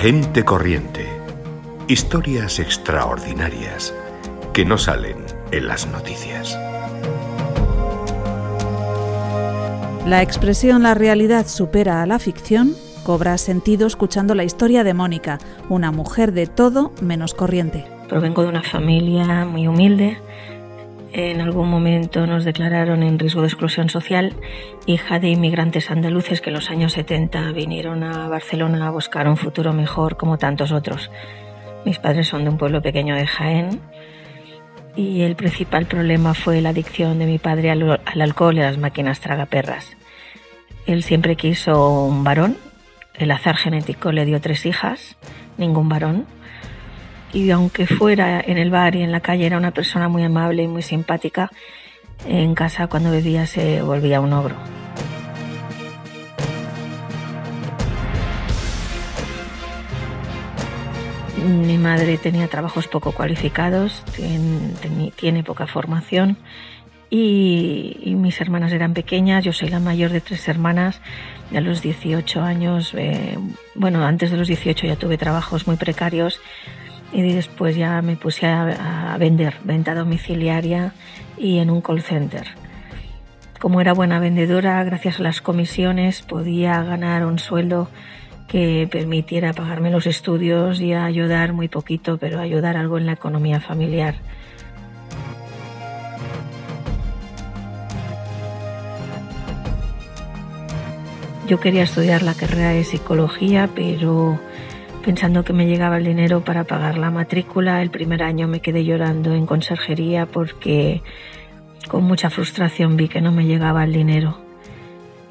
Gente corriente. Historias extraordinarias que no salen en las noticias. La expresión la realidad supera a la ficción cobra sentido escuchando la historia de Mónica, una mujer de todo menos corriente. Provengo de una familia muy humilde. En algún momento nos declararon en riesgo de exclusión social, hija de inmigrantes andaluces que en los años 70 vinieron a Barcelona a buscar un futuro mejor como tantos otros. Mis padres son de un pueblo pequeño de Jaén y el principal problema fue la adicción de mi padre al, al alcohol y a las máquinas tragaperras. Él siempre quiso un varón el azar genético le dio tres hijas, ningún varón. Y aunque fuera en el bar y en la calle era una persona muy amable y muy simpática, en casa cuando bebía se volvía un ogro. Mi madre tenía trabajos poco cualificados, tiene, tiene poca formación. Y, mis hermanas eran pequeñas, yo soy la mayor de tres hermanas, a los 18 años, eh, bueno, antes de los 18 ya tuve trabajos muy precarios y después ya me puse a, a vender, venta domiciliaria y en un call center. Como era buena vendedora, gracias a las comisiones podía ganar un sueldo que permitiera pagarme los estudios y ayudar muy poquito, pero ayudar algo en la economía familiar. Yo quería estudiar la carrera de psicología, pero pensando que me llegaba el dinero para pagar la matrícula, el primer año me quedé llorando en conserjería porque con mucha frustración vi que no me llegaba el dinero.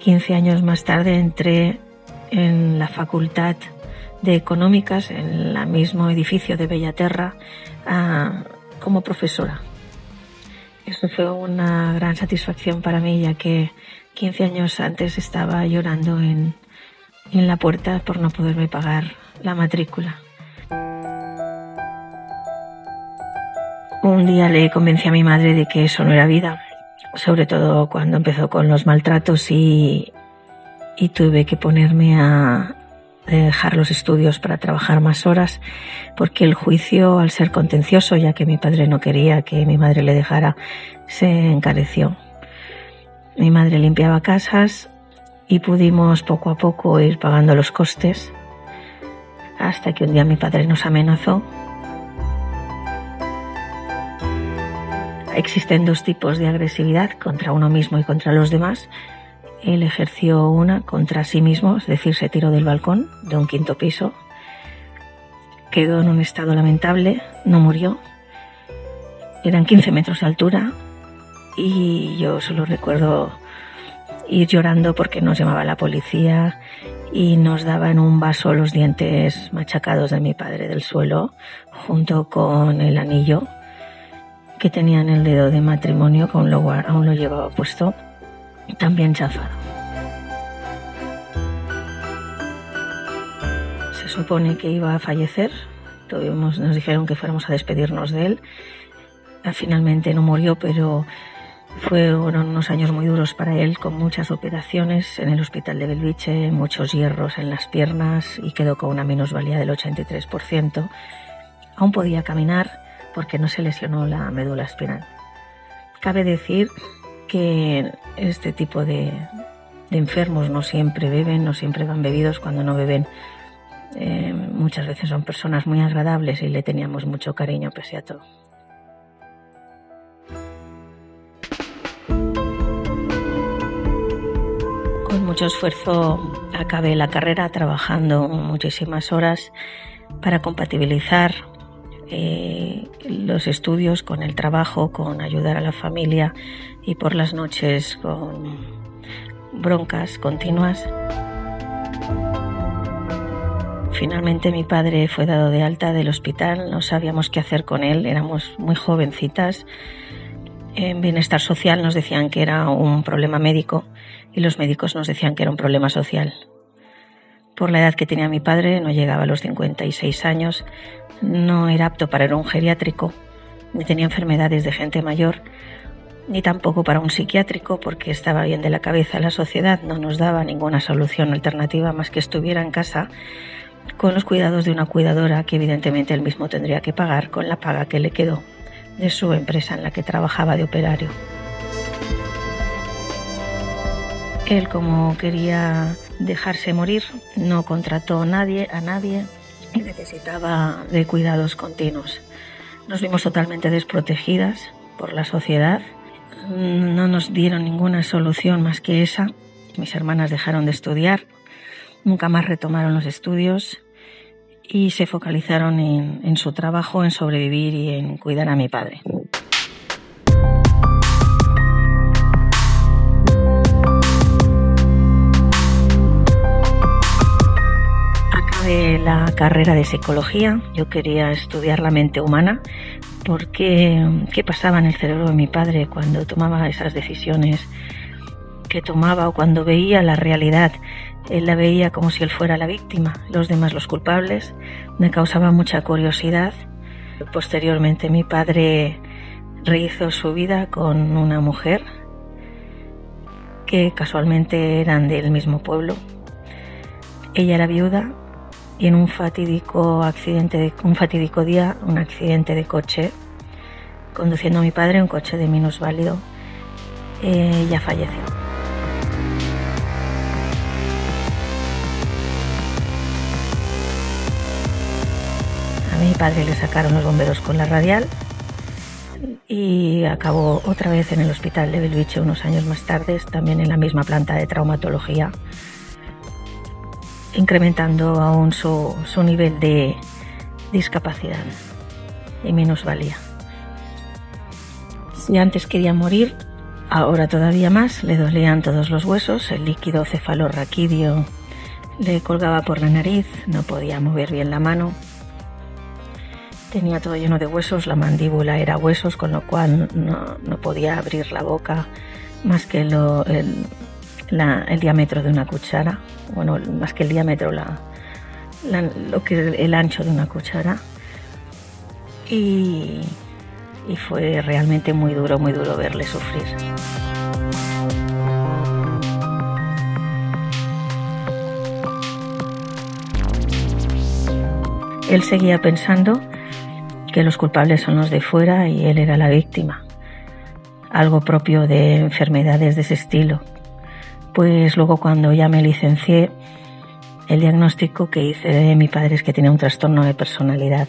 15 años más tarde entré en la Facultad de Económicas, en el mismo edificio de Bellaterra, como profesora. Eso fue una gran satisfacción para mí, ya que 15 años antes estaba llorando en, en la puerta por no poderme pagar la matrícula. Un día le convencí a mi madre de que eso no era vida, sobre todo cuando empezó con los maltratos y, y tuve que ponerme a dejar los estudios para trabajar más horas, porque el juicio, al ser contencioso, ya que mi padre no quería que mi madre le dejara, se encareció. Mi madre limpiaba casas y pudimos poco a poco ir pagando los costes hasta que un día mi padre nos amenazó. Existen dos tipos de agresividad, contra uno mismo y contra los demás. Él ejerció una contra sí mismo, es decir, se tiró del balcón de un quinto piso. Quedó en un estado lamentable, no murió. Eran 15 metros de altura, y yo solo recuerdo ir llorando porque nos llamaba la policía y nos daban un vaso los dientes machacados de mi padre del suelo junto con el anillo que tenía en el dedo de matrimonio que aún lo, aún lo llevaba puesto también chafado. Se supone que iba a fallecer, Tuvimos, nos dijeron que fuéramos a despedirnos de él. Finalmente no murió, pero fueron unos años muy duros para él, con muchas operaciones en el hospital de Belviche, muchos hierros en las piernas y quedó con una minusvalía del 83%. Aún podía caminar porque no se lesionó la médula espinal. Cabe decir que este tipo de, enfermos no siempre beben, no siempre van bebidos. Cuando no beben, eh, muchas veces son personas muy agradables y le teníamos mucho cariño pese a todo. Mucho esfuerzo acabé la carrera trabajando muchísimas horas para compatibilizar eh, los estudios con el trabajo, con ayudar a la familia y por las noches con broncas continuas. Finalmente mi padre fue dado de alta del hospital, no sabíamos qué hacer con él, éramos muy jovencitas. En bienestar social nos decían que era un problema médico y los médicos nos decían que era un problema social. Por la edad que tenía mi padre, no llegaba a los 56 años, no era apto para un geriátrico, ni tenía enfermedades de gente mayor, ni tampoco para un psiquiátrico porque estaba bien de la cabeza. La sociedad no nos daba ninguna solución alternativa más que estuviera en casa con los cuidados de una cuidadora que evidentemente él mismo tendría que pagar con la paga que le quedó de su empresa en la que trabajaba de operario. Él, como quería dejarse morir, no contrató a nadie, a nadie y necesitaba de cuidados continuos. Nos vimos totalmente desprotegidas por la sociedad. No nos dieron ninguna solución más que esa. Mis hermanas dejaron de estudiar, nunca más retomaron los estudios y se focalizaron en, su trabajo, en sobrevivir y en cuidar a mi padre. la carrera de psicología, yo quería estudiar la mente humana porque qué pasaba en el cerebro de mi padre cuando tomaba esas decisiones que tomaba o cuando veía la realidad. Él la veía como si él fuera la víctima, los demás los culpables. Me causaba mucha curiosidad. Posteriormente mi padre rehizo su vida con una mujer que casualmente eran del mismo pueblo. Ella era viuda y en un fatídico accidente, de, un fatídico día, un accidente de coche, conduciendo a mi padre, un coche de minusválido, eh, ya falleció. Mi padre le sacaron los bomberos con la radial y acabó otra vez en el hospital de Belviche unos años más tarde, también en la misma planta de traumatología incrementando aún su, nivel de discapacidad y minusvalía. Si antes quería morir, ahora todavía más, le dolían todos los huesos, el líquido cefalorraquídeo le colgaba por la nariz, no podía mover bien la mano, tenía todo lleno de huesos, la mandíbula era huesos, con lo cual no, podía abrir la boca más que lo, el, el diámetro de una cuchara, bueno, más que el diámetro, la, lo que el ancho de una cuchara. Y, y fue realmente muy duro, muy duro verle sufrir. Él seguía pensando que los culpables son los de fuera y él era la víctima, algo propio de enfermedades de ese estilo pues luego cuando ya me licencié, el diagnóstico que hice de mi padre es que tenía un trastorno de personalidad.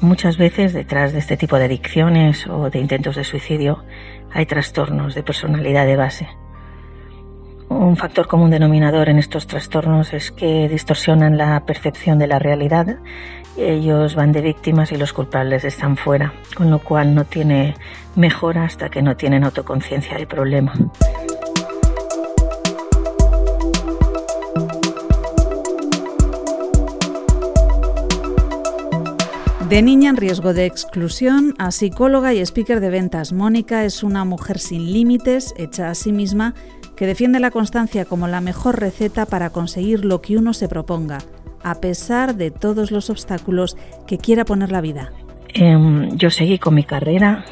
Muchas veces detrás de este tipo de adicciones o de intentos de suicidio hay trastornos de personalidad de base. Un factor común denominador en estos trastornos es que distorsionan la percepción de la realidad. Ellos van de víctimas y los culpables están fuera, con lo cual no tiene mejora hasta que no tienen autoconciencia del problema. De niña en riesgo de exclusión a psicóloga y speaker de ventas, Mónica es una mujer sin límites, hecha a sí misma, que defiende la constancia como la mejor receta para conseguir lo que uno se proponga, a pesar de todos los obstáculos que quiera poner la vida. Em, yo seguí con mi carrera,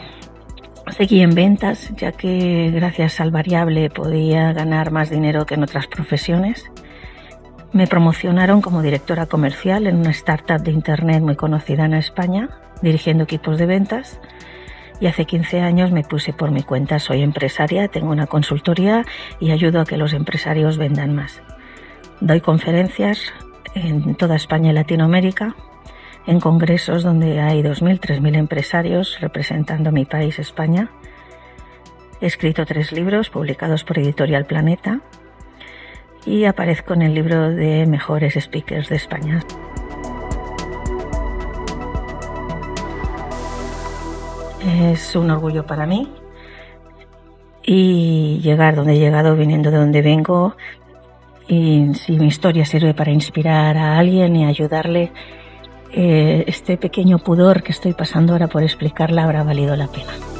seguí en ventas, ya que gracias al variable podía ganar más dinero que en otras profesiones. Me promocionaron como directora comercial en una startup de Internet muy conocida en España, dirigiendo equipos de ventas. Y hace 15 años me puse por mi cuenta. Soy empresaria, tengo una consultoría y ayudo a que los empresarios vendan más. Doy conferencias en toda España y Latinoamérica, en congresos donde hay 2.000, 3.000 empresarios representando mi país, España. He escrito tres libros publicados por Editorial Planeta y aparezco en el libro de mejores speakers de España. Es un orgullo para mí y llegar donde he llegado viniendo de donde vengo y si mi historia sirve para inspirar a alguien y ayudarle, eh, este pequeño pudor que estoy pasando ahora por explicarla habrá valido la pena.